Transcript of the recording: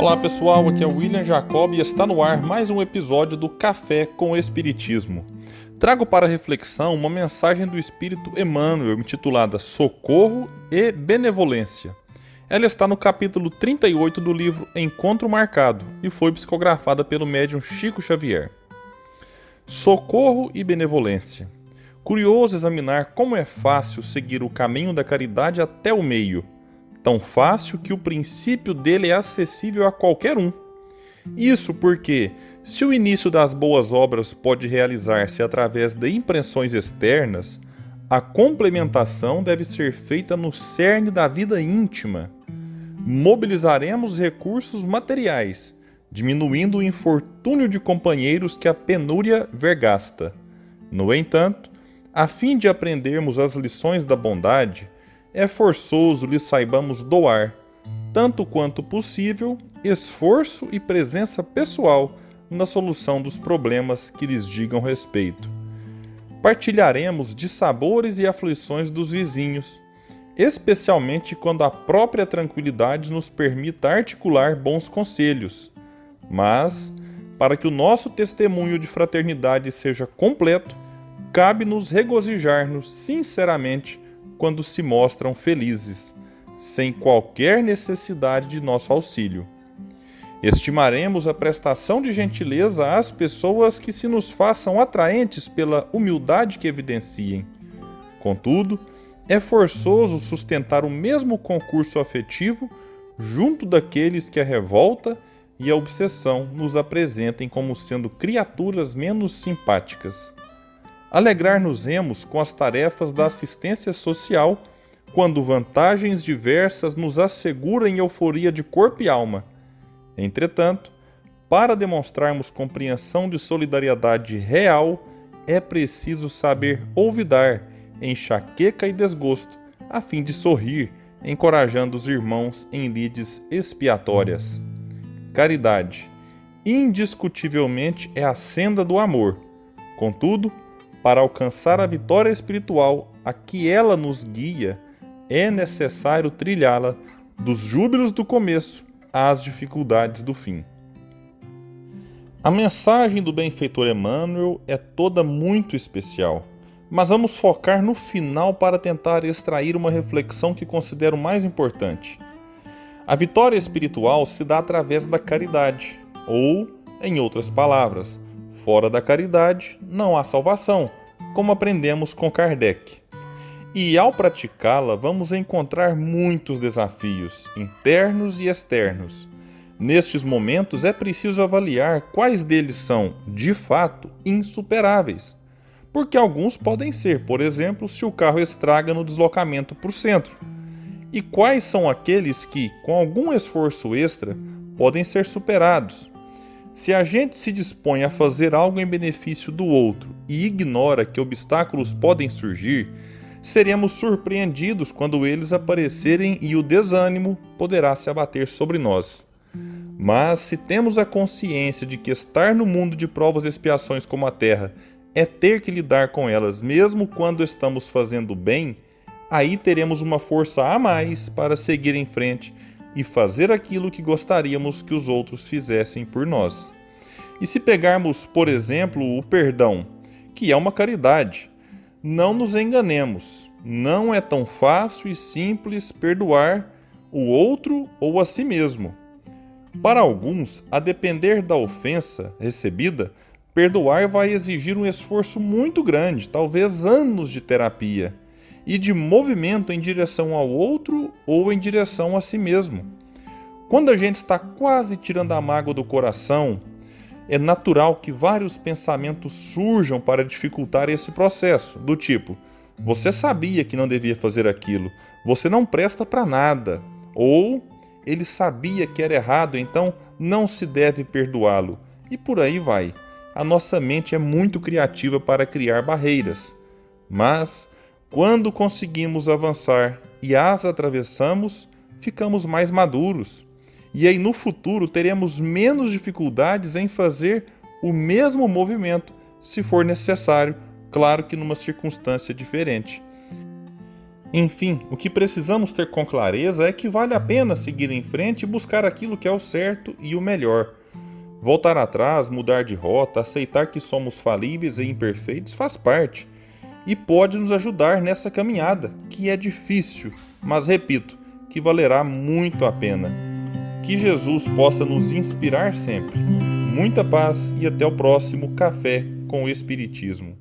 Olá pessoal, aqui é o William Jacob e está no ar mais um episódio do Café com Espiritismo. Trago para reflexão uma mensagem do Espírito Emmanuel intitulada Socorro e Benevolência. Ela está no capítulo 38 do livro Encontro Marcado e foi psicografada pelo médium Chico Xavier. Socorro e benevolência. Curioso examinar como é fácil seguir o caminho da caridade até o meio tão fácil que o princípio dele é acessível a qualquer um. Isso porque, se o início das boas obras pode realizar-se através de impressões externas, a complementação deve ser feita no cerne da vida íntima. Mobilizaremos recursos materiais, diminuindo o infortúnio de companheiros que a penúria vergasta. No entanto, a fim de aprendermos as lições da bondade, é forçoso lhe saibamos doar, tanto quanto possível, esforço e presença pessoal na solução dos problemas que lhes digam respeito. Partilharemos de sabores e aflições dos vizinhos, especialmente quando a própria tranquilidade nos permita articular bons conselhos. Mas, para que o nosso testemunho de fraternidade seja completo, cabe-nos regozijar-nos sinceramente quando se mostram felizes, sem qualquer necessidade de nosso auxílio. Estimaremos a prestação de gentileza às pessoas que se nos façam atraentes pela humildade que evidenciem. Contudo, é forçoso sustentar o mesmo concurso afetivo junto daqueles que a revolta e a obsessão nos apresentem como sendo criaturas menos simpáticas. Alegrar-nos-emos com as tarefas da assistência social quando vantagens diversas nos asseguram euforia de corpo e alma. Entretanto, para demonstrarmos compreensão de solidariedade real, é preciso saber olvidar enxaqueca e desgosto, a fim de sorrir, encorajando os irmãos em lides expiatórias. Caridade, indiscutivelmente, é a senda do amor. Contudo, para alcançar a vitória espiritual a que ela nos guia, é necessário trilhá-la dos júbilos do começo às dificuldades do fim. A mensagem do benfeitor Emmanuel é toda muito especial, mas vamos focar no final para tentar extrair uma reflexão que considero mais importante. A vitória espiritual se dá através da caridade, ou, em outras palavras, Fora da caridade não há salvação, como aprendemos com Kardec. E ao praticá-la, vamos encontrar muitos desafios, internos e externos. Nestes momentos é preciso avaliar quais deles são, de fato, insuperáveis. Porque alguns podem ser, por exemplo, se o carro estraga no deslocamento para o centro. E quais são aqueles que, com algum esforço extra, podem ser superados, se a gente se dispõe a fazer algo em benefício do outro e ignora que obstáculos podem surgir, seremos surpreendidos quando eles aparecerem e o desânimo poderá se abater sobre nós. Mas se temos a consciência de que estar no mundo de provas e expiações como a Terra é ter que lidar com elas mesmo quando estamos fazendo bem, aí teremos uma força a mais para seguir em frente e fazer aquilo que gostaríamos que os outros fizessem por nós. E se pegarmos, por exemplo, o perdão, que é uma caridade, não nos enganemos, não é tão fácil e simples perdoar o outro ou a si mesmo. Para alguns, a depender da ofensa recebida, perdoar vai exigir um esforço muito grande, talvez anos de terapia e de movimento em direção ao outro ou em direção a si mesmo. Quando a gente está quase tirando a mágoa do coração, é natural que vários pensamentos surjam para dificultar esse processo, do tipo: você sabia que não devia fazer aquilo, você não presta para nada, ou ele sabia que era errado, então não se deve perdoá-lo. E por aí vai. A nossa mente é muito criativa para criar barreiras. Mas quando conseguimos avançar e as atravessamos, ficamos mais maduros. E aí no futuro teremos menos dificuldades em fazer o mesmo movimento, se for necessário, claro que numa circunstância diferente. Enfim, o que precisamos ter com clareza é que vale a pena seguir em frente e buscar aquilo que é o certo e o melhor. Voltar atrás, mudar de rota, aceitar que somos falíveis e imperfeitos faz parte e pode nos ajudar nessa caminhada, que é difícil, mas repito, que valerá muito a pena. Que Jesus possa nos inspirar sempre. Muita paz e até o próximo Café com o Espiritismo.